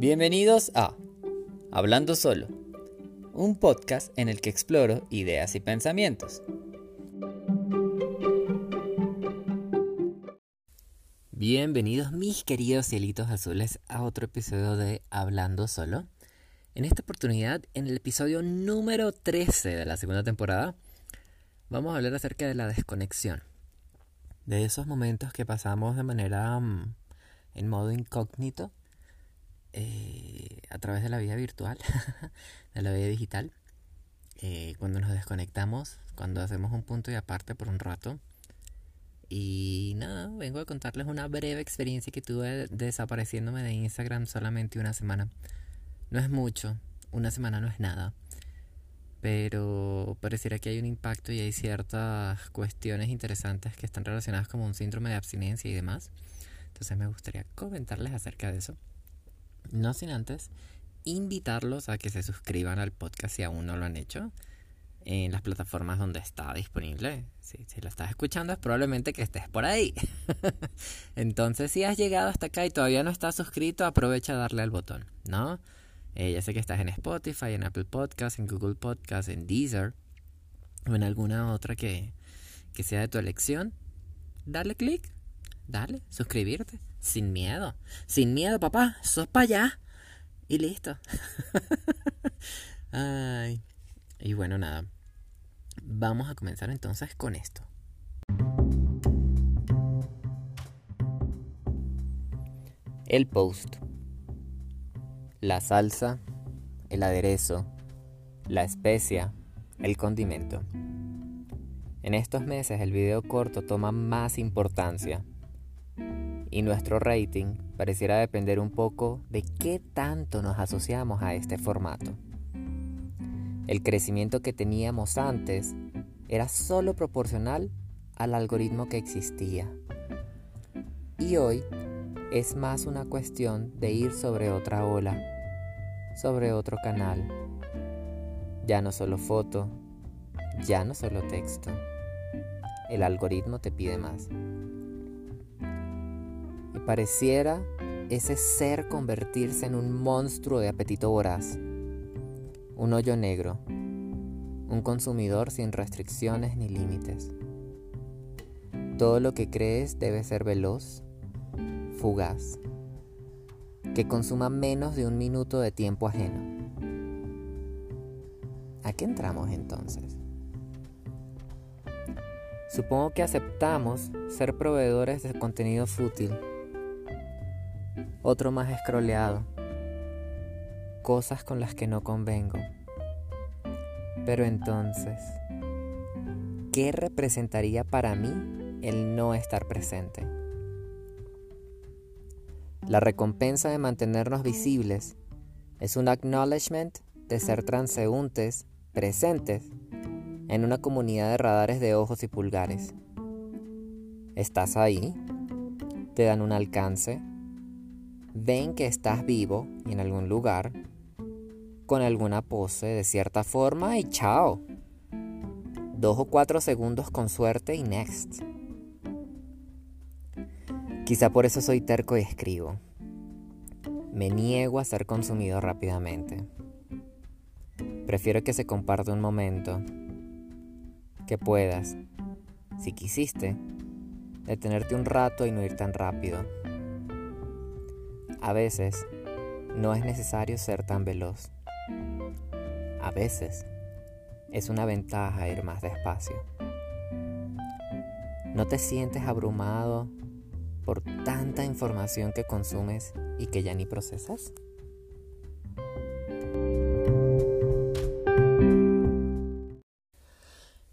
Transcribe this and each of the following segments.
Bienvenidos a Hablando Solo, un podcast en el que exploro ideas y pensamientos. Bienvenidos mis queridos cielitos azules a otro episodio de Hablando Solo. En esta oportunidad, en el episodio número 13 de la segunda temporada, vamos a hablar acerca de la desconexión. De esos momentos que pasamos de manera mm, en modo incógnito eh, a través de la vida virtual, de la vida digital, eh, cuando nos desconectamos, cuando hacemos un punto y aparte por un rato. Y nada, vengo a contarles una breve experiencia que tuve desapareciéndome de Instagram solamente una semana. No es mucho, una semana no es nada, pero pareciera que hay un impacto y hay ciertas cuestiones interesantes que están relacionadas con un síndrome de abstinencia y demás. Entonces me gustaría comentarles acerca de eso. No sin antes invitarlos a que se suscriban al podcast si aún no lo han hecho en las plataformas donde está disponible. Si, lo estás escuchando es probablemente que estés por ahí. Entonces si has llegado hasta acá y todavía no estás suscrito, aprovecha a darle al botón, ¿no? Eh, ya sé que estás en Spotify, en Apple Podcasts, en Google Podcasts, en Deezer o en alguna otra que, que sea de tu elección. Dale click, dale, suscribirte. Sin miedo. Sin miedo, papá. Sos para allá. Y listo. Ay. Y bueno, nada. Vamos a comenzar entonces con esto. El post. La salsa, el aderezo, la especia, el condimento. En estos meses el video corto toma más importancia y nuestro rating pareciera depender un poco de qué tanto nos asociamos a este formato. El crecimiento que teníamos antes era solo proporcional al algoritmo que existía. Y hoy es más una cuestión de ir sobre otra ola, sobre otro canal. Ya no solo foto, ya no solo texto. El algoritmo te pide más pareciera ese ser convertirse en un monstruo de apetito voraz, un hoyo negro, un consumidor sin restricciones ni límites. Todo lo que crees debe ser veloz, fugaz, que consuma menos de un minuto de tiempo ajeno. ¿A qué entramos entonces? Supongo que aceptamos ser proveedores de contenido fútil otro más escroleado. Cosas con las que no convengo. Pero entonces, ¿qué representaría para mí el no estar presente? La recompensa de mantenernos visibles es un acknowledgement de ser transeúntes presentes en una comunidad de radares de ojos y pulgares. Estás ahí, te dan un alcance, ven que estás vivo en algún lugar, con alguna pose de cierta forma y chao. Dos o cuatro segundos con suerte y next. Quizá por eso soy terco y escribo. Me niego a ser consumido rápidamente. Prefiero que se comparte un momento, que puedas, si quisiste, detenerte un rato y no ir tan rápido a veces no es necesario ser tan veloz. A veces es una ventaja ir más despacio. ¿No te sientes abrumado por tanta información que consumes y que ya ni procesas?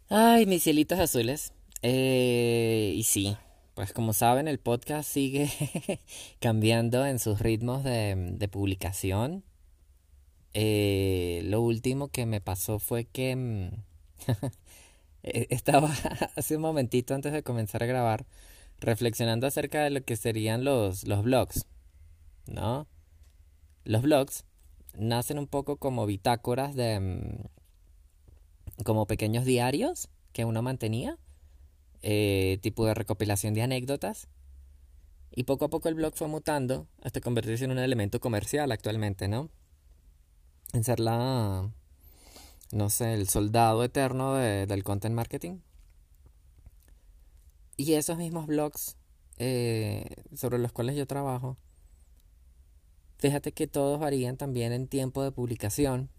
Ay, mis cielitos azules. Eh, y sí, pues como saben, el podcast sigue cambiando en sus ritmos de, publicación. Eh, lo último que me pasó fue que mm, e, estaba hace un momentito antes de comenzar a grabar reflexionando acerca de lo que serían los, los blogs, ¿no? Los blogs nacen un poco como bitácoras de... Mm, como pequeños diarios que uno mantenía eh, tipo de recopilación de anécdotas. Y poco a poco el blog fue mutando hasta convertirse en un elemento comercial actualmente, ¿no? En ser la, no sé, el soldado eterno del content marketing. Y esos mismos blogs eh, sobre los cuales yo trabajo, fíjate que todos varían también en tiempo de publicación,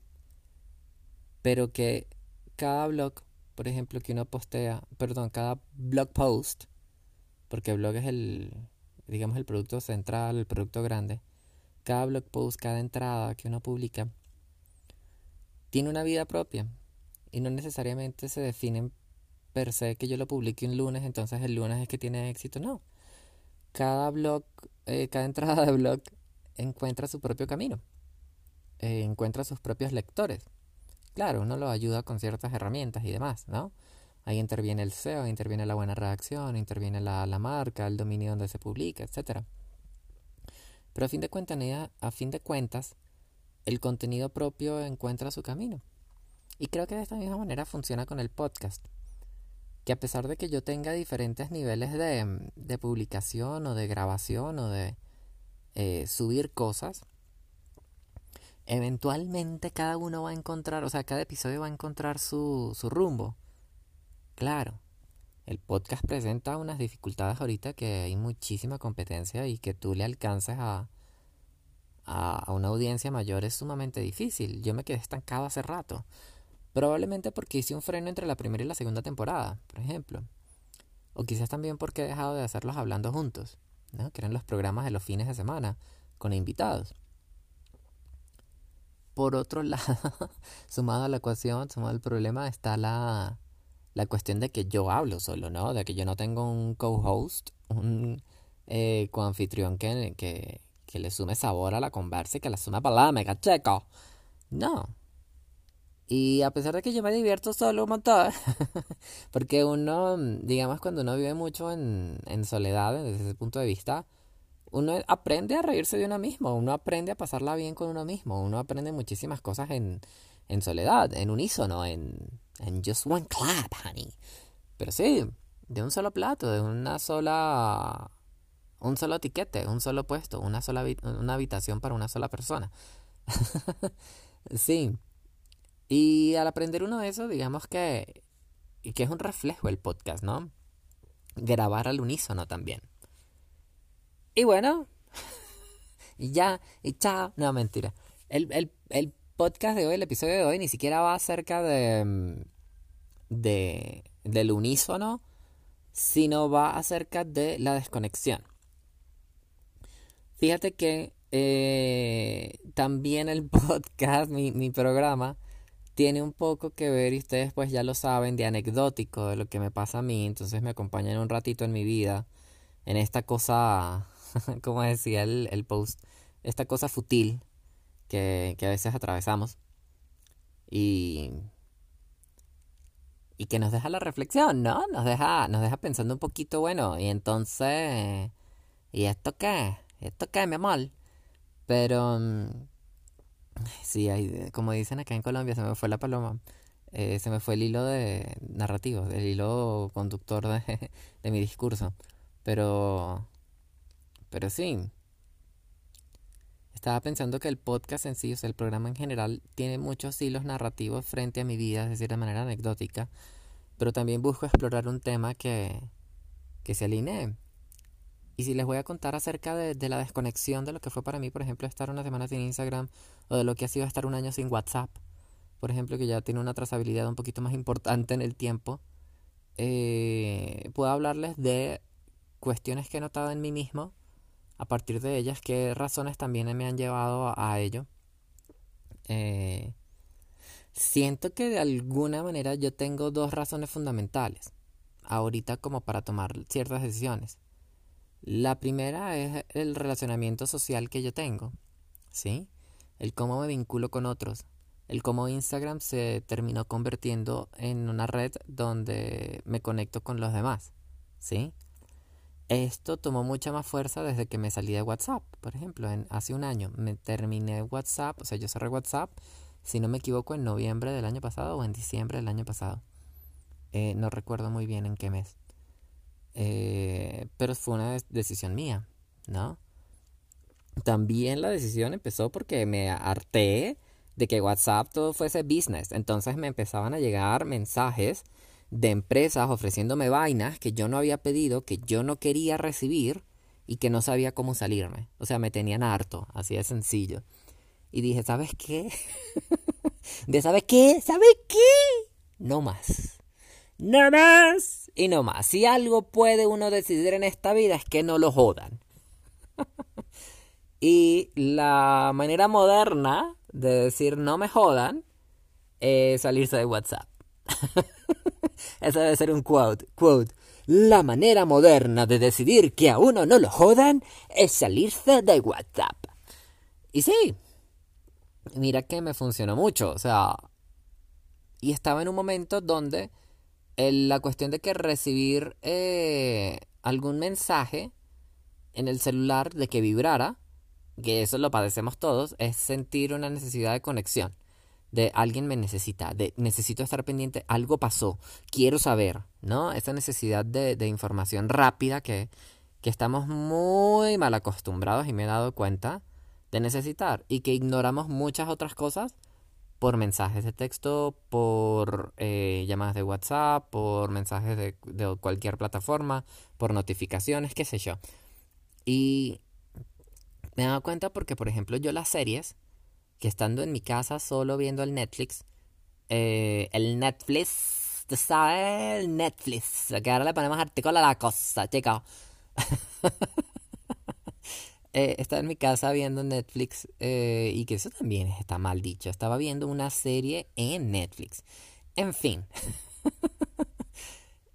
pero que cada blog, por ejemplo, que uno postea, perdón, cada blog post, porque blog es el, digamos, el producto central, el producto grande, cada blog post, cada entrada que uno publica, tiene una vida propia y no necesariamente se definen per se que yo lo publique un lunes, entonces el lunes es que tiene éxito, no. Cada blog, eh, cada entrada de blog encuentra su propio camino, eh, encuentra sus propios lectores. Claro, uno lo ayuda con ciertas herramientas y demás, ¿no? Ahí interviene el SEO, interviene la buena redacción, interviene la, la marca, el dominio donde se publica, etc. Pero a fin de cuentas, a fin de cuentas, el contenido propio encuentra su camino. Y creo que de esta misma manera funciona con el podcast. Que a pesar de que yo tenga diferentes niveles de, de publicación o de grabación o de eh, subir cosas, eventualmente cada uno va a encontrar, o sea, cada episodio va a encontrar su, su rumbo. Claro, el podcast presenta unas dificultades ahorita que hay muchísima competencia y que tú le alcances a, a, una audiencia mayor es sumamente difícil. Yo me quedé estancado hace rato. Probablemente porque hice un freno entre la primera y la segunda temporada, por ejemplo. O quizás también porque he dejado de hacerlos hablando juntos, ¿no? que eran los programas de los fines de semana, con invitados. Por otro lado, sumado a la ecuación, sumado al problema, está la, la cuestión de que yo hablo solo, ¿no? De que yo no tengo un co-host, un eh, coanfitrión que, que, le sume sabor a la conversa y que le sume palabra, cacheco. No. Y a pesar de que yo me divierto solo un montón, porque uno, digamos, cuando uno vive mucho en, en soledad, desde ese punto de vista, uno aprende a reírse de uno mismo, uno aprende a pasarla bien con uno mismo, uno aprende muchísimas cosas en, en soledad, en unísono, en, en just one clap, honey. Pero sí, de un solo plato, de una sola un solo etiquete, un solo puesto, una sola una habitación para una sola persona. sí. Y al aprender uno de eso, digamos que, que es un reflejo el podcast, ¿no? Grabar al unísono también. Y bueno, y ya, y chao. No, mentira. El, el, el podcast de hoy, el episodio de hoy, ni siquiera va acerca de, de del unísono, sino va acerca de la desconexión. Fíjate que eh, también el podcast, mi, mi programa, tiene un poco que ver, y ustedes pues ya lo saben, de anecdótico de lo que me pasa a mí, entonces me acompañan un ratito en mi vida, en esta cosa, como decía el, post, esta cosa futil que, a veces atravesamos y, y que nos deja la reflexión, ¿no? Nos deja, nos deja pensando un poquito, bueno, y entonces, ¿y esto qué? esto cae mal. Pero mm, sí, hay, como dicen acá en Colombia, se me fue la paloma. Eh, se me fue el hilo de narrativo, el hilo conductor de mi discurso. Pero, pero sí, estaba pensando que el podcast en sí, o sea, el programa en general, tiene muchos hilos narrativos frente a mi vida, es decir, de manera anecdótica, pero también busco explorar un tema que, que se alinee. Y si les voy a contar acerca de, la desconexión de lo que fue para mí, por ejemplo, estar una semana sin Instagram o de lo que ha sido estar un año sin WhatsApp, por ejemplo, que ya tiene una trazabilidad un poquito más importante en el tiempo, eh, puedo hablarles de cuestiones que he notado en mí mismo, a partir de ellas, qué razones también me han llevado a, ello. Eh, siento que de alguna manera yo tengo dos razones fundamentales ahorita como para tomar ciertas decisiones. La primera es el relacionamiento social que yo tengo, ¿sí? El cómo me vinculo con otros, el cómo Instagram se terminó convirtiendo en una red donde me conecto con los demás, ¿sí? Esto tomó mucha más fuerza desde que me salí de WhatsApp, por ejemplo, hace un año me terminé WhatsApp, o sea, yo cerré WhatsApp, si no me equivoco, en noviembre del año pasado o en diciembre del año pasado. Eh, no recuerdo muy bien en qué mes. Eh, pero fue una decisión mía. ¿no? También la decisión empezó porque me harté de que WhatsApp todo fuese business. Entonces me empezaban a llegar mensajes de empresas ofreciéndome vainas que yo no había pedido, que yo no quería recibir y que no sabía cómo salirme. O sea, me tenían harto, así de sencillo. Y dije, ¿sabes qué? de ¿sabes qué? ¿Sabes qué? No más. No más. Y no más. Si algo puede uno decidir en esta vida es que no lo jodan. y la manera moderna de decir no me jodan es salirse de WhatsApp. Eso debe ser un quote. Quote. La manera moderna de decidir que a uno no lo jodan es salirse de WhatsApp. Y sí, mira que me funcionó mucho. O sea, y estaba en un momento donde la cuestión de que recibir eh, algún mensaje en el celular de que vibrara, que eso lo padecemos todos, es sentir una necesidad de conexión de alguien me necesita, de necesito estar pendiente, algo pasó, quiero saber, ¿no? Esa necesidad de, de información rápida que, que estamos muy mal acostumbrados y me he dado cuenta de necesitar y que ignoramos muchas otras cosas por mensajes de texto, por eh, llamadas de WhatsApp, por mensajes de, de cualquier plataforma, por notificaciones, qué sé yo. Y me he dado cuenta porque, por ejemplo, yo las series, que estando en mi casa solo viendo el Netflix, eh, el Netflix, ¿tú sabes? El Netflix, que ahora le ponemos artículo a la cosa, chica. eh, estaba en mi casa viendo Netflix eh, y que eso también está mal dicho. Estaba viendo una serie en Netflix. En fin.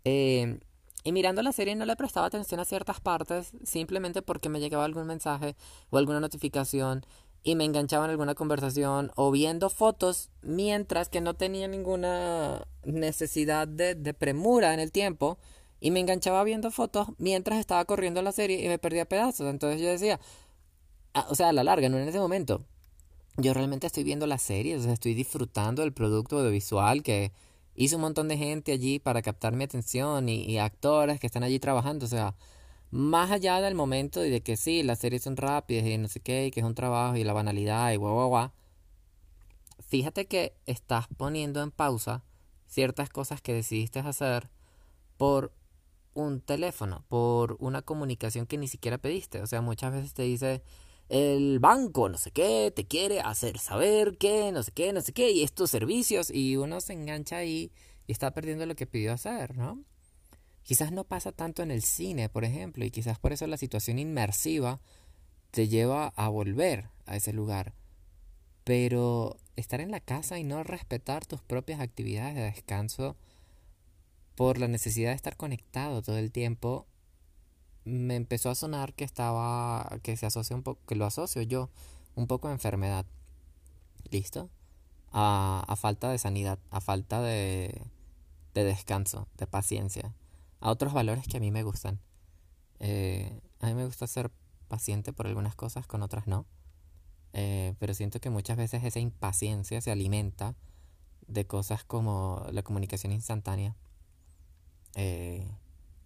eh, y mirando la serie no le prestaba atención a ciertas partes simplemente porque me llegaba algún mensaje o alguna notificación y me enganchaba en alguna conversación o viendo fotos mientras que no tenía ninguna necesidad de, de, premura en el tiempo y me enganchaba viendo fotos mientras estaba corriendo la serie y me perdía pedazos. Entonces yo decía, ah, o sea, a la larga, no en ese momento. Yo realmente estoy viendo la serie, o sea, estoy disfrutando del producto audiovisual que hizo un montón de gente allí para captar mi atención y, y actores que están allí trabajando, o sea, más allá del momento de que sí, las series son rápidas y no sé qué, y que es un trabajo y la banalidad y guau, guau, guau, fíjate que estás poniendo en pausa ciertas cosas que decidiste hacer por un teléfono, por una comunicación que ni siquiera pediste. O sea, muchas veces te dice el banco, no sé qué, te quiere hacer saber qué, no sé qué, no sé qué, y estos servicios, y uno se engancha ahí y está perdiendo lo que pidió hacer, ¿no? Quizás no pasa tanto en el cine, por ejemplo, y quizás por eso la situación inmersiva te lleva a volver a ese lugar. Pero estar en la casa y no respetar tus propias actividades de descanso por la necesidad de estar conectado todo el tiempo me empezó a sonar que estaba que se asocia un poco que lo asocio yo un poco a enfermedad. Listo a, falta de sanidad a falta de descanso de paciencia a otros valores que a mí me gustan. Eh, a mí me gusta ser paciente por algunas cosas, con otras no. Eh, pero siento que muchas veces esa impaciencia se alimenta de cosas como la comunicación instantánea. Eh,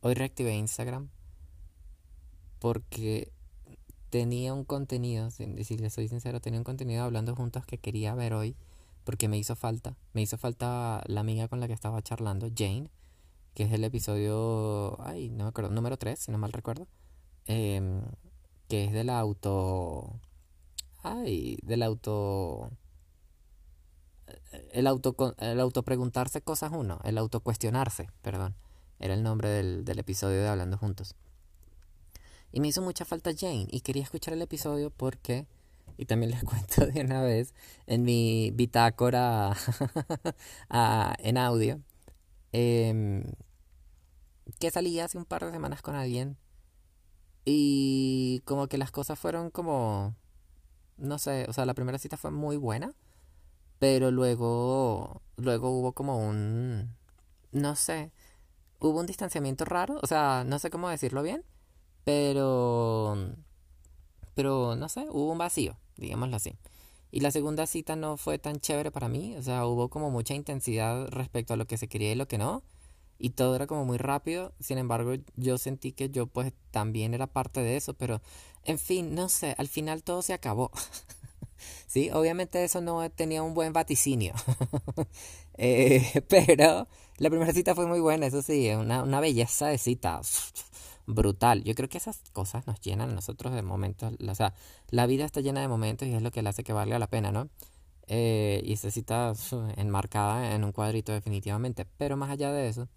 hoy reactivé Instagram porque tenía un contenido, si les soy sincero, tenía un contenido hablando juntos que quería ver hoy porque me hizo falta. Me hizo falta la amiga con la que estaba charlando, Jane que es el episodio, ay, no me acuerdo, número 3, si no mal recuerdo, eh, que es del auto, ay, del auto, el auto, el auto preguntarse cosas uno, el auto cuestionarse, perdón, era el nombre del, del episodio de Hablando Juntos. Y me hizo mucha falta Jane y quería escuchar el episodio porque, y también les cuento de una vez, en mi bitácora en audio, eh, que salí hace un par de semanas con alguien y como que las cosas fueron como, no sé, o sea, la primera cita fue muy buena, pero luego, luego hubo como un, no sé, hubo un distanciamiento raro, o sea, no sé cómo decirlo bien, pero, pero no sé, hubo un vacío, digámoslo así. Y la segunda cita no fue tan chévere para mí, o sea, hubo como mucha intensidad respecto a lo que se quería y lo que no. Y todo era como muy rápido. Sin embargo, yo sentí que yo pues también era parte de eso, pero en fin, no sé, al final todo se acabó. sí, obviamente eso no tenía un buen vaticinio. eh, pero la primera cita fue muy buena, eso sí, una, una belleza de cita. Brutal. Yo creo que esas cosas nos llenan a nosotros de momentos. O sea, la vida está llena de momentos y es lo que le hace que valga la pena, ¿no? Eh, y esa cita enmarcada en un cuadrito definitivamente. Pero más allá de eso,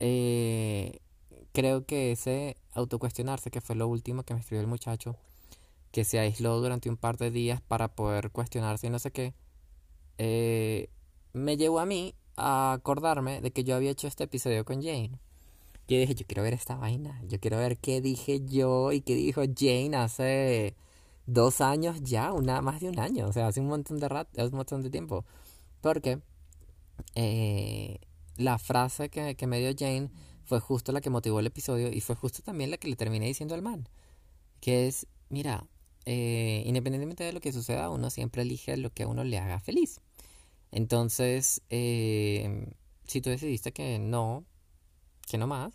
eh, creo que ese autocuestionarse, que fue lo último que me escribió el muchacho, que se aisló durante un par de días para poder cuestionarse y no sé qué, eh, me llevó a mí a acordarme de que yo había hecho este episodio con Jane. Yo dije, yo quiero ver esta vaina, yo quiero ver qué dije yo y qué dijo Jane hace dos años ya, una, más de un año, o sea, hace un montón de rato, un montón de tiempo. Porque eh, la frase que, que me dio Jane fue justo la que motivó el episodio y fue justo también la que le terminé diciendo al man. Que es, mira, eh, independientemente de lo que suceda, uno siempre elige lo que a uno le haga feliz. Entonces, eh, si tú decidiste que no, que no más,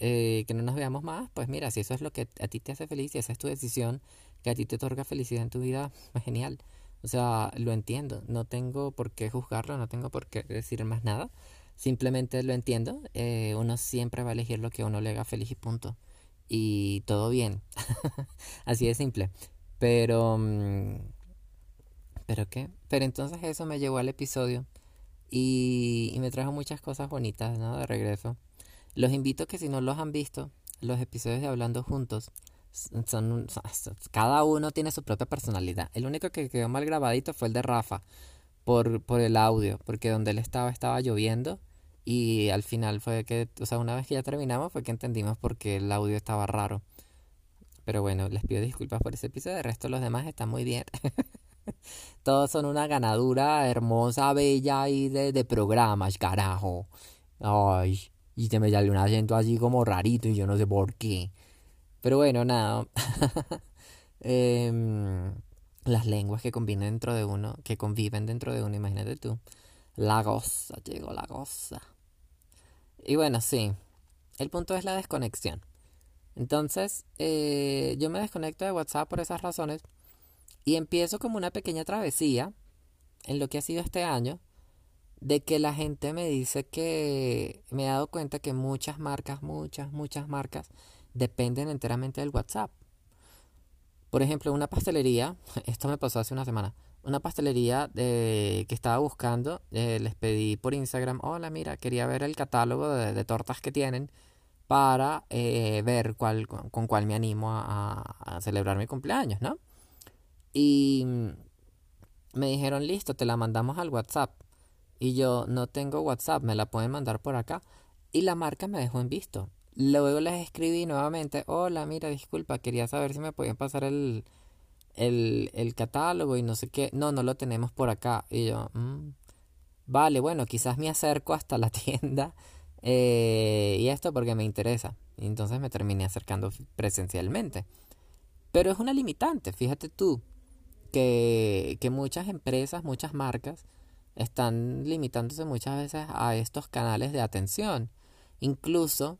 eh, que no nos veamos más, pues mira, si eso es lo que a ti te hace feliz y esa es tu decisión, que a ti te otorga felicidad en tu vida, pues genial. O sea, lo entiendo, no tengo por qué juzgarlo, no tengo por qué decir más nada. Simplemente lo entiendo. Eh, uno siempre va a elegir lo que uno le haga feliz y punto. Y todo bien. Así de simple. Pero... Mm, ¿Pero qué? Pero entonces eso me llevó al episodio. Y, me trajo muchas cosas bonitas, ¿no? De regreso. Los invito que si no los han visto, los episodios de Hablando Juntos, son, cada uno tiene su propia personalidad. El único que quedó mal grabadito fue el de Rafa por, por el audio, porque donde él estaba estaba lloviendo y al final fue que, o sea, una vez que ya terminamos fue que entendimos por qué el audio estaba raro. Pero bueno, les pido disculpas por ese episodio. El resto los demás están muy bien. Todos son una ganadura hermosa, bella y de, programas, carajo. Ay, y se me sale un acento así como rarito y yo no sé por qué. Pero bueno, nada. Em, las lenguas que conviven dentro de uno, que conviven dentro de uno, imagínate tú. La goza, llegó la goza. Y bueno, sí, el punto es la desconexión. Entonces, eh, yo me desconecto de WhatsApp por esas razones y empiezo como una pequeña travesía en lo que ha sido este año de que la gente me dice que me he dado cuenta que muchas marcas, muchas, muchas marcas dependen enteramente del WhatsApp. Por ejemplo, una pastelería, esto me pasó hace una semana, una pastelería que estaba buscando, eh, les pedí por Instagram, hola, mira, quería ver el catálogo de, tortas que tienen para eh, ver cuál, con, cuál me animo a, celebrar mi cumpleaños, ¿no? Y me dijeron, listo, te la mandamos al WhatsApp. Y yo no tengo WhatsApp, me la pueden mandar por acá. Y la marca me dejó en visto. Luego les escribí nuevamente, hola, mira, disculpa, quería saber si me podían pasar el, el, el catálogo y no sé qué. No, no lo tenemos por acá. Y yo, mm, vale, bueno, quizás me acerco hasta la tienda eh, y esto porque me interesa. Y entonces me terminé acercando presencialmente. Pero es una limitante, fíjate tú, que, que muchas empresas, muchas marcas están limitándose muchas veces a estos canales de atención. Incluso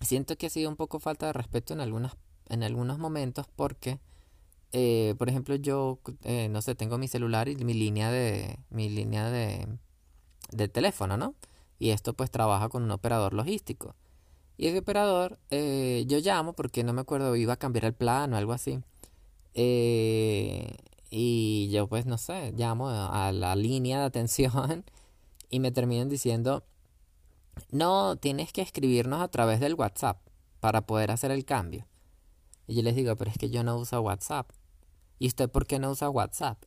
siento que ha sido un poco falta de respeto en, algunas, en algunos momentos porque eh, por ejemplo, yo, eh, no sé, tengo mi celular y mi línea de, mi línea de, de teléfono, ¿no? Y esto pues trabaja con un operador logístico. Y ese operador, eh, yo llamo porque no me acuerdo, iba a cambiar el plan o algo así. y yo pues, no sé, llamo a la línea de atención y me terminan diciendo, no, tienes que escribirnos a través del WhatsApp para poder hacer el cambio. Y yo les digo, pero es que yo no uso WhatsApp. ¿Y usted por qué no usa WhatsApp?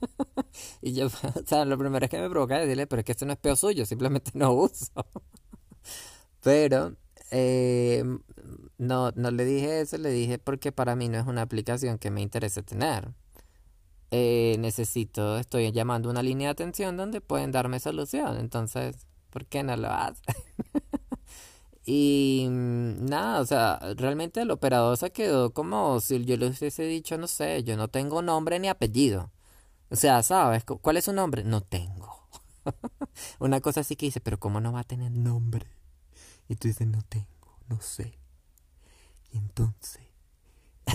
y yo, o sea, lo primero es que me provoca decirle, pero es que esto no es peor suyo, simplemente no uso. pero eh, no, no le dije eso, le dije porque para mí no es una aplicación que me interese tener. Eh, necesito, estoy llamando una línea de atención donde pueden darme solución. Entonces, ¿por qué no lo hace? Y mm, nada, o sea, realmente el operador se quedó como si yo le hubiese dicho, no sé, yo no tengo nombre ni apellido. O sea, ¿sabes? ¿Cuál es su nombre? No tengo. Una cosa así que dice, pero ¿cómo no va a tener nombre? Y tú dices, no tengo, no sé. Y entonces...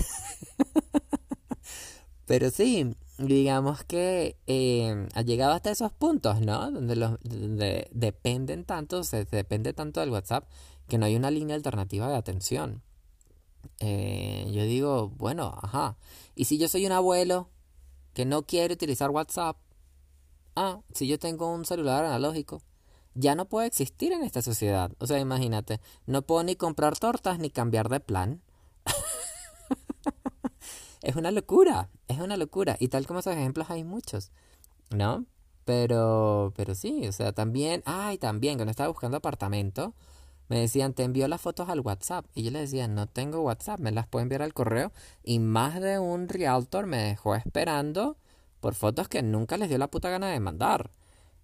pero sí, digamos que eh, ha llegado hasta esos puntos, ¿no? Donde, los, dependen tanto, se depende tanto del WhatsApp que no hay una línea alternativa de atención. Eh, yo digo, bueno, ajá. ¿Y si yo soy un abuelo que no quiere utilizar WhatsApp? Ah, si yo tengo un celular analógico, ya no puede existir en esta sociedad. O sea, imagínate, no puedo ni comprar tortas ni cambiar de plan. es una locura, es una locura. Y tal como esos ejemplos hay muchos, ¿no? Pero, pero sí, o sea, también, ay, también, cuando estaba buscando apartamento, me decían, te envío las fotos al WhatsApp. Y yo le decía, no tengo WhatsApp, me las puedo enviar al correo. Y más de un realtor me dejó esperando por fotos que nunca les dio la puta gana de mandar.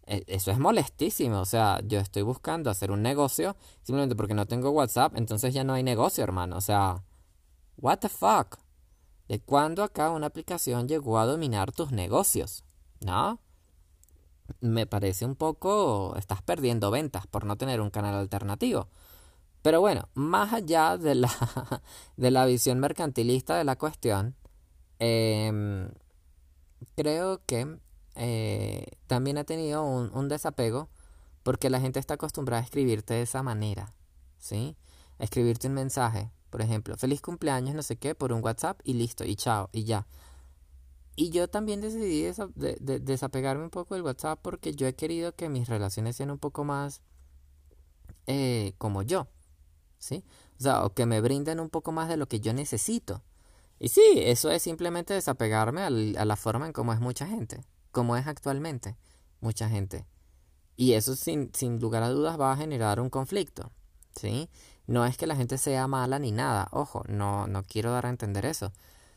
E, eso es molestísimo. O sea, yo estoy buscando hacer un negocio simplemente porque no tengo WhatsApp, entonces ya no hay negocio, hermano. O sea, what the fuck? ¿De cuándo acá una aplicación llegó a dominar tus negocios? ¿No? Me parece un poco, estás perdiendo ventas por no tener un canal alternativo. Pero bueno, más allá de la, de la visión mercantilista de la cuestión, em, creo que eh, también ha tenido un, un, desapego porque la gente está acostumbrada a escribirte de esa manera, ¿sí? Escribirte un mensaje, por ejemplo, feliz cumpleaños, no sé qué, por un WhatsApp y listo, y chao, y ya. Y yo también decidí desapegarme un poco del WhatsApp porque yo he querido que mis relaciones sean un poco más eh, como yo, ¿sí? O sea, o que me brinden un poco más de lo que yo necesito. Y sí, eso es simplemente desapegarme a la forma en cómo es mucha gente, como es actualmente mucha gente. Y eso sin, sin lugar a dudas va a generar un conflicto, ¿sí? No es que la gente sea mala ni nada, ojo, no, no quiero dar a entender eso.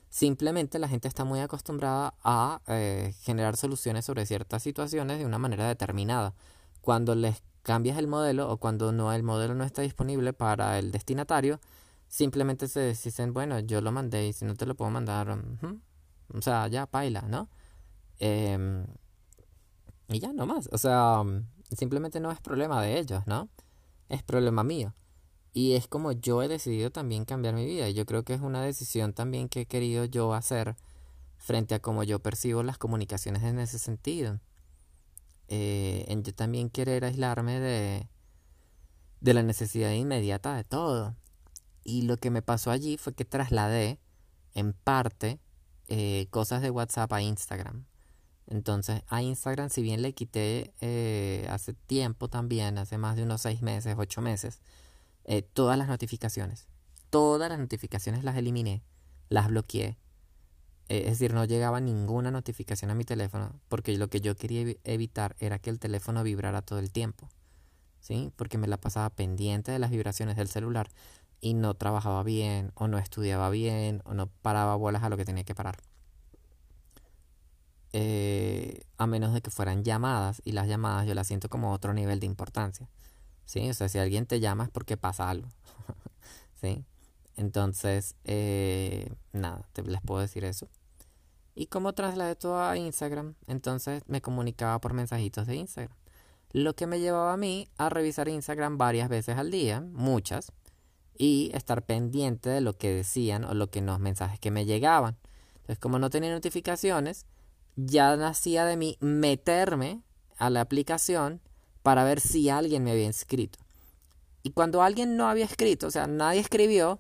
Simplemente la gente está muy acostumbrada a eh, generar soluciones sobre ciertas situaciones de una manera determinada. Cuando les cambias el modelo o cuando no el modelo no está disponible para el destinatario, simplemente se dicen, bueno, yo lo mandé y si no te lo puedo mandar, o sea, ya paila, ¿no? Em, y ya, no más. O sea, simplemente no es problema de ellos, ¿no? Es problema mío. Y es como yo he decidido también cambiar mi vida. Y yo creo que es una decisión también que he querido yo hacer frente a cómo yo percibo las comunicaciones en ese sentido. Eh, en yo también querer aislarme de, de la necesidad inmediata de todo. Y lo que me pasó allí fue que trasladé en parte eh, cosas de WhatsApp a Instagram. Entonces a Instagram, si bien le quité eh, hace tiempo también, hace más de unos seis meses, ocho meses, eh, todas las notificaciones. Todas las notificaciones las eliminé, las bloqueé. Eh, es decir, no llegaba ninguna notificación a mi teléfono porque lo que yo quería evitar era que el teléfono vibrara todo el tiempo. ¿Sí? Porque me la pasaba pendiente de las vibraciones del celular y no trabajaba bien o no estudiaba bien o no paraba bolas a lo que tenía que parar. Eh, a menos de que fueran llamadas y las llamadas yo las siento como otro nivel de importancia. ¿Sí? O sea, si alguien te llama es porque pasa algo, ¿sí? Entonces, eh, nada, te les puedo decir eso. ¿Y cómo trasladé todo a Instagram? Entonces me comunicaba por mensajitos de Instagram. Lo que me llevaba a mí a revisar Instagram varias veces al día, muchas, y estar pendiente de lo que decían o lo que los mensajes que me llegaban. Entonces, como no tenía notificaciones, ya nacía de mí meterme a la aplicación para ver si alguien me había escrito. Y cuando alguien no había escrito, o sea, nadie escribió,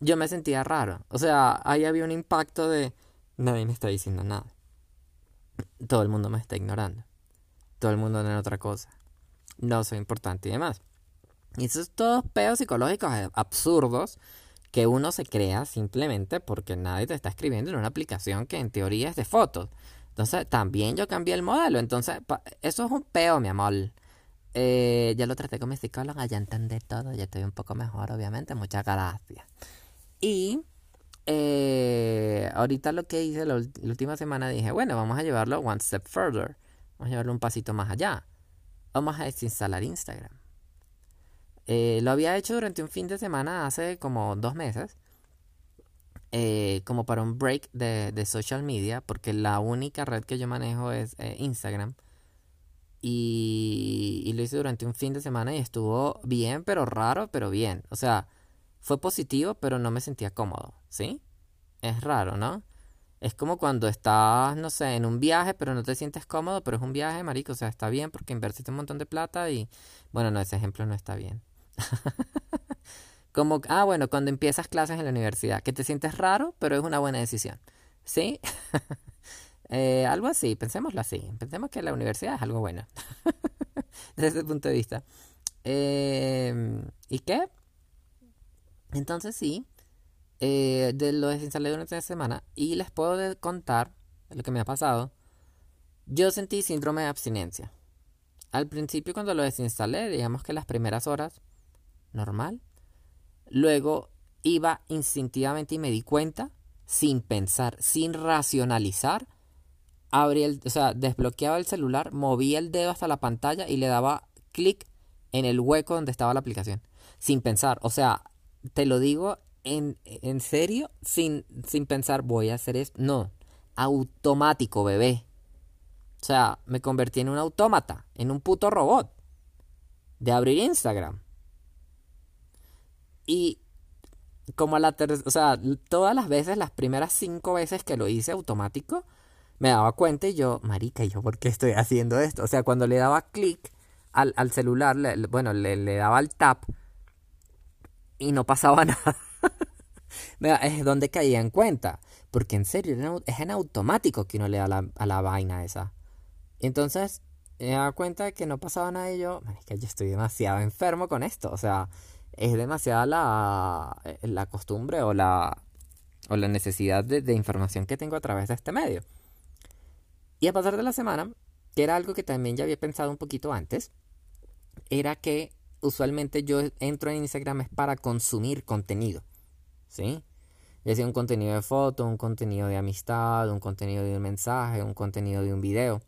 yo me sentía raro. O sea, ahí había un impacto de nadie me está diciendo nada. Todo el mundo me está ignorando. Todo el mundo en otra cosa. No soy importante y demás. Y esos todos peos psicológicos absurdos que uno se crea simplemente porque nadie te está escribiendo en una aplicación que en teoría es de fotos. Entonces, también yo cambié el modelo. Entonces, eso es un peo, mi amor. Eh, ya lo traté con mi psicóloga, ya entendí todo, ya estoy un poco mejor, obviamente. Muchas gracias. Y eh, ahorita lo que hice la, última semana dije, bueno, vamos a llevarlo one step further. Vamos a llevarlo un pasito más allá. Vamos a desinstalar Instagram. Eh, lo había hecho durante un fin de semana hace como dos meses. como para un break de, de, social media, porque la única red que yo manejo es Instagram. Y, y lo hice durante un fin de semana y estuvo bien, pero raro, pero bien. O sea, fue positivo, pero no me sentía cómodo, ¿sí? Es raro, ¿no? Es como cuando estás, no sé, en un viaje, pero no te sientes cómodo, pero es un viaje, marico, o sea, está bien porque invertiste un montón de plata y, bueno, no, ese ejemplo no está bien. como, ah, bueno, cuando empiezas clases en la universidad, que te sientes raro, pero es una buena decisión, ¿sí? Eh, algo así, pensémoslo así, pensemos que la universidad es algo bueno, desde ese punto de vista. Em, ¿Y qué? Entonces sí, eh, de lo desinstalé durante la semana y les puedo contar lo que me ha pasado. Yo sentí síndrome de abstinencia. Al principio cuando lo desinstalé, digamos que las primeras horas, normal. Luego iba instintivamente y me di cuenta, sin pensar, sin racionalizar, abrí el, o sea, desbloqueaba el celular, movía el dedo hasta la pantalla y le daba clic en el hueco donde estaba la aplicación. Sin pensar, o sea, te lo digo en, en serio, sin, sin pensar, voy a hacer esto. No, automático, bebé. O sea, me convertí en un autómata, en un puto robot de abrir Instagram. Y como a la tercera, o sea, todas las veces, las primeras cinco veces que lo hice automático, me daba cuenta y yo, marica, ¿y yo por qué estoy haciendo esto? O sea, cuando le daba clic al, celular, bueno, le, le, daba al tap y no pasaba nada. es donde caía en cuenta. Porque en serio, es en automático que uno le da la, a la vaina esa. Entonces, me daba cuenta de que no pasaba nada y yo, que yo estoy demasiado enfermo con esto. O sea, es demasiada la, eh, la costumbre o la, o la necesidad de, de información que tengo a través de este medio. Y a pasar de la semana, que era algo que también ya había pensado un poquito antes, era que usualmente yo entro en Instagram es para consumir contenido. ¿Sí? Ya sea un contenido de foto, un contenido de amistad, un contenido de un mensaje, un contenido de un video.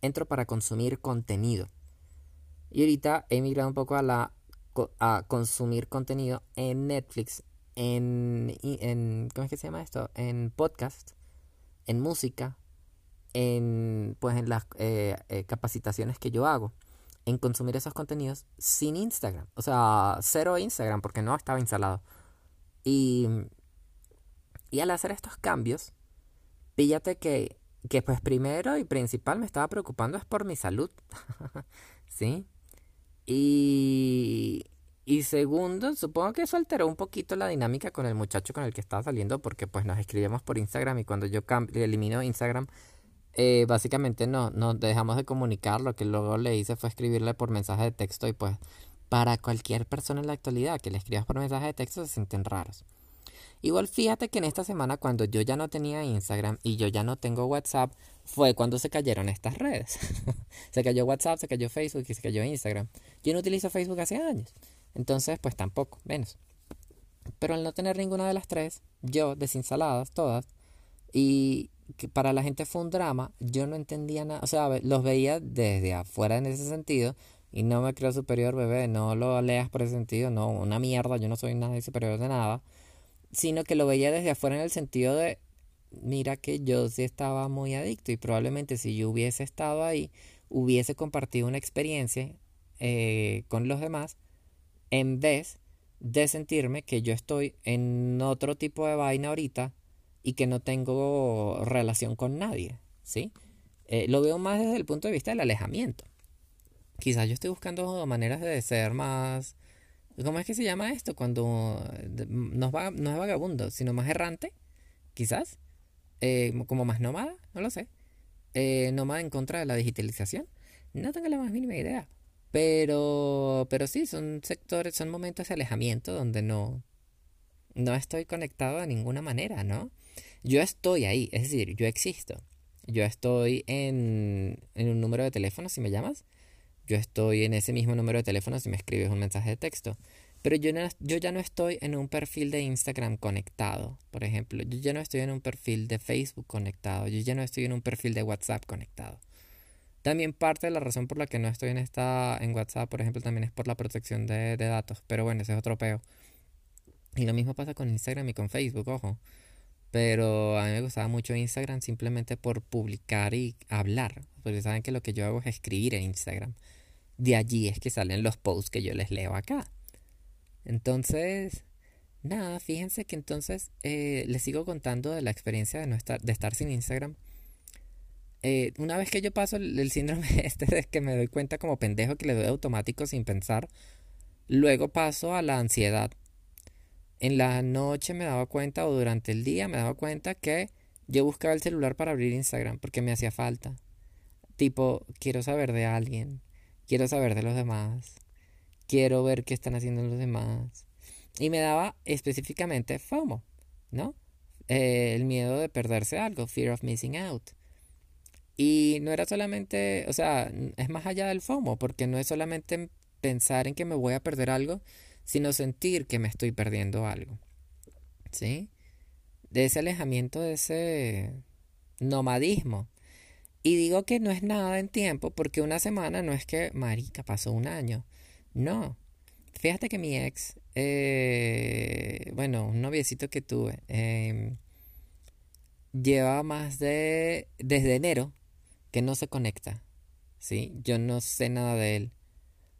Entro para consumir contenido. Y ahorita he migrado un poco a la a consumir contenido en Netflix, en, en ¿cómo es que se llama esto? En podcast, en música, en pues en las eh, eh, capacitaciones que yo hago en consumir esos contenidos sin Instagram. O sea, cero Instagram porque no estaba instalado. Y, y al hacer estos cambios, píllate que, que pues primero y principal me estaba preocupando es por mi salud. ¿Sí? Y, y segundo, supongo que eso alteró un poquito la dinámica con el muchacho con el que estaba saliendo porque pues nos escribíamos por Instagram y cuando yo elimino Instagram eh, básicamente no, no dejamos de comunicar. Lo que luego le hice fue escribirle por mensaje de texto y pues para cualquier persona en la actualidad que le escribas por mensaje de texto se sienten raros. Igual fíjate que en esta semana cuando yo ya no tenía Instagram y yo ya no tengo WhatsApp, fue cuando se cayeron estas redes. se cayó WhatsApp, se cayó Facebook y se cayó Instagram. Yo no utilizo Facebook hace años. Entonces, pues tampoco, menos. Pero al no tener ninguna de las tres, yo desinstaladas todas, y, que para la gente fue un drama, yo no entendía nada, o sea, los veía desde afuera en ese sentido y no me creo superior, bebé, no lo leas por ese sentido, no, una mierda, yo no soy nada superior de nada, sino que lo veía desde afuera en el sentido de, mira que yo sí estaba muy adicto y probablemente si yo hubiese estado ahí, hubiese compartido una experiencia eh, con los demás en vez de sentirme que yo estoy en otro tipo de vaina ahorita y que no tengo relación con nadie, ¿sí? Eh, lo veo más desde el punto de vista del alejamiento. Quizás yo estoy buscando maneras de ser más... ¿Cómo es que se llama esto? Cuando no es, vagabundo, sino más errante, quizás. Eh, como más nómada, no lo sé. Eh, nómada en contra de la digitalización. No tengo la más mínima idea. Pero, pero sí, son sectores, son momentos de alejamiento donde no, no estoy conectado de ninguna manera, ¿no? Yo estoy ahí, es decir, yo existo. Yo estoy en, en un número de teléfono si me llamas. Yo estoy en ese mismo número de teléfono si me escribes un mensaje de texto. Pero yo, no, yo ya no estoy en un perfil de Instagram conectado, por ejemplo. Yo ya no estoy en un perfil de Facebook conectado. Yo ya no estoy en un perfil de WhatsApp conectado. También parte de la razón por la que no estoy en esta en WhatsApp, por ejemplo, también es por la protección de, de datos. Pero bueno, ese es otro peo. Y lo mismo pasa con Instagram y con Facebook, ojo. Pero a mí me gustaba mucho Instagram simplemente por publicar y hablar. Porque saben que lo que yo hago es escribir en Instagram. De allí es que salen los posts que yo les leo acá. Entonces, nada, fíjense que entonces eh, les sigo contando de la experiencia de, no estar, de estar sin Instagram. Eh, una vez que yo paso el, síndrome este de que me doy cuenta como pendejo que le doy automático sin pensar, luego paso a la ansiedad. En la noche me daba cuenta o durante el día me daba cuenta que yo buscaba el celular para abrir Instagram porque me hacía falta. Tipo, quiero saber de alguien, quiero saber de los demás, quiero ver qué están haciendo los demás. Y me daba específicamente FOMO, ¿no? Eh, el miedo de perderse algo, fear of missing out. Y no era solamente, o sea, es más allá del FOMO, porque no es solamente pensar en que me voy a perder algo, sino sentir que me estoy perdiendo algo. ¿Sí? De ese alejamiento, de ese nomadismo. Y digo que no es nada en tiempo, porque una semana no es que, marica, pasó un año. No. Fíjate que mi ex, eh, bueno, un noviecito que tuve, eh, lleva más de, desde enero, que no se conecta. ¿Sí? Yo no sé nada de él.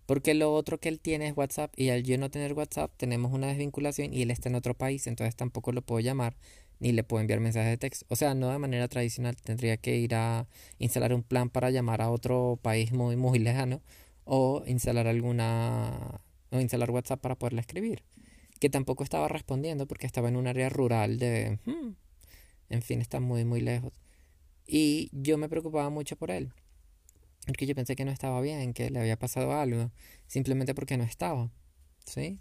Porque lo otro que él tiene es WhatsApp y al yo no tener WhatsApp tenemos una desvinculación y él está en otro país, entonces tampoco lo puedo llamar ni le puedo enviar mensajes de texto. O sea, no de manera tradicional, tendría que ir a instalar un plan para llamar a otro país muy muy lejano o instalar alguna o instalar WhatsApp para poderle escribir, que tampoco estaba respondiendo porque estaba en un área rural de hmm, en fin, está muy muy lejos. Y yo me preocupaba mucho por él. Porque yo pensé que no estaba bien, que le había pasado algo, simplemente porque no estaba. ¿Sí?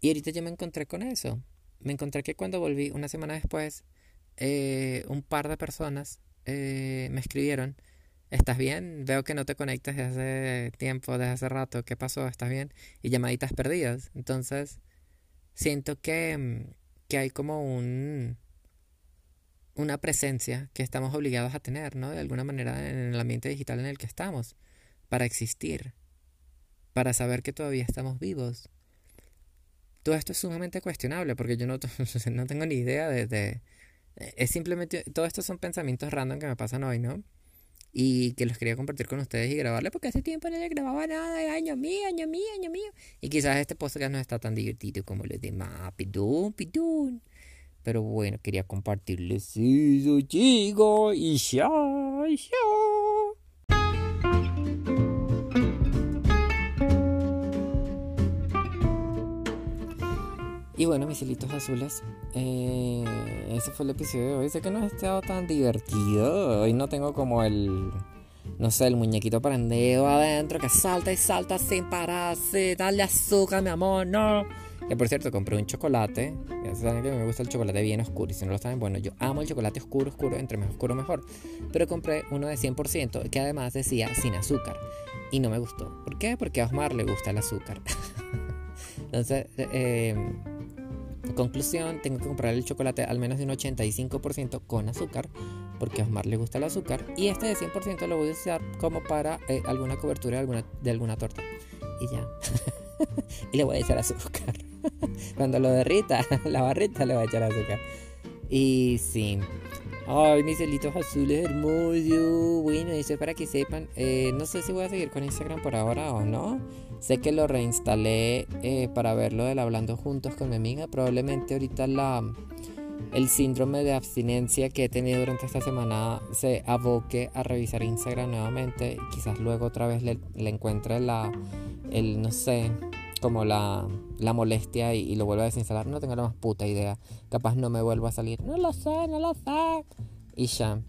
Y ahorita yo me encontré con eso. Me encontré que cuando volví, una semana después, eh, un par de personas eh, me escribieron, ¿estás bien? Veo que no te conectas desde hace tiempo, desde hace rato, ¿qué pasó? ¿Estás bien? Y llamaditas perdidas. Entonces, siento que, mm, que hay como un una presencia que estamos obligados a tener, ¿no? De alguna manera en el ambiente digital en el que estamos, para existir, para saber que todavía estamos vivos. Todo esto es sumamente cuestionable porque yo no, tengo ni idea de, Es simplemente... Todo esto son pensamientos random que me pasan hoy, ¿no? Y que los quería compartir con ustedes y grabarle porque hace tiempo no le grababa nada. Año mío, año mío, año mío. Y quizás este podcast no está tan divertido como los demás. Pidún, pidún. Pero bueno, quería compartirles eso, chicos. Y ya, ya. Y bueno, mis hilitos azules, eh, ese fue el episodio de hoy. Sé que no ha estado tan divertido. Hoy no tengo como el, no sé, el muñequito prendido adentro que salta y salta sin pararse. Dale azúcar, mi amor, no. Que por cierto, compré un chocolate. Ya saben que me gusta el chocolate bien oscuro. Y si no lo saben, bueno, yo amo el chocolate oscuro, oscuro. Entre más oscuro, mejor. Pero compré uno de 100% que además decía sin azúcar. Y no me gustó. ¿Por qué? Porque a Osmar le gusta el azúcar. Entonces, eh, conclusión, tengo que comprar el chocolate al menos de un 85% con azúcar. Porque a Osmar le gusta el azúcar. Y este de 100% lo voy a usar como para eh, alguna cobertura de alguna, de alguna torta. Y ya. y le voy a echar azúcar. Cuando lo derrita, la barrita le voy a echar azúcar. Y sí. Ay, mis celitos azules hermosos. Bueno, eso es para que sepan. Eh, no sé si voy a seguir con Instagram por ahora o no. Sé que lo reinstalé eh, para verlo del hablando juntos con mi amiga. Probablemente ahorita la el síndrome de abstinencia que he tenido durante esta semana se aboque a revisar Instagram nuevamente. Quizás luego otra vez le encuentre la, el, no sé, como la, la molestia y, lo vuelvo a desinstalar. No tengo la más puta idea. Capaz no me vuelvo a salir. No lo sé, no lo sé. Y ya.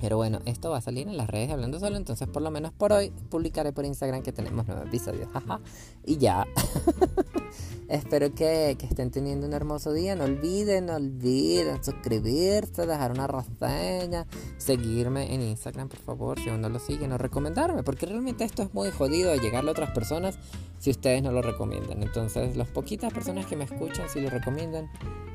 Pero bueno, esto va a salir en las redes hablando solo, entonces por lo menos por hoy publicaré por Instagram que tenemos nueve episodios. y ya. Espero que, que, estén teniendo un hermoso día. No olviden, no olviden suscribirse, dejar una reseña, seguirme en Instagram, por favor, si aún no lo siguen, o recomendarme, porque realmente esto es muy jodido de llegarle a otras personas si ustedes no lo recomiendan. Entonces, las poquitas personas que me escuchan, si lo recomiendan,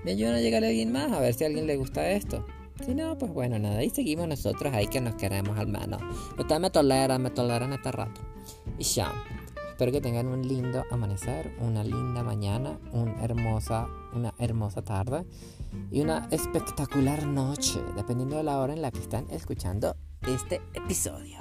me ayudan a llegar a alguien más, a ver si a alguien le gusta esto. Si no, pues bueno, nada, ahí seguimos nosotros, ahí que nos queremos al menos. Ustedes me toleran, me toleran este rato. Y ya. Espero que tengan un lindo amanecer, una linda mañana, hermosa, una hermosa tarde y una espectacular noche, dependiendo de la hora en la que están escuchando este episodio.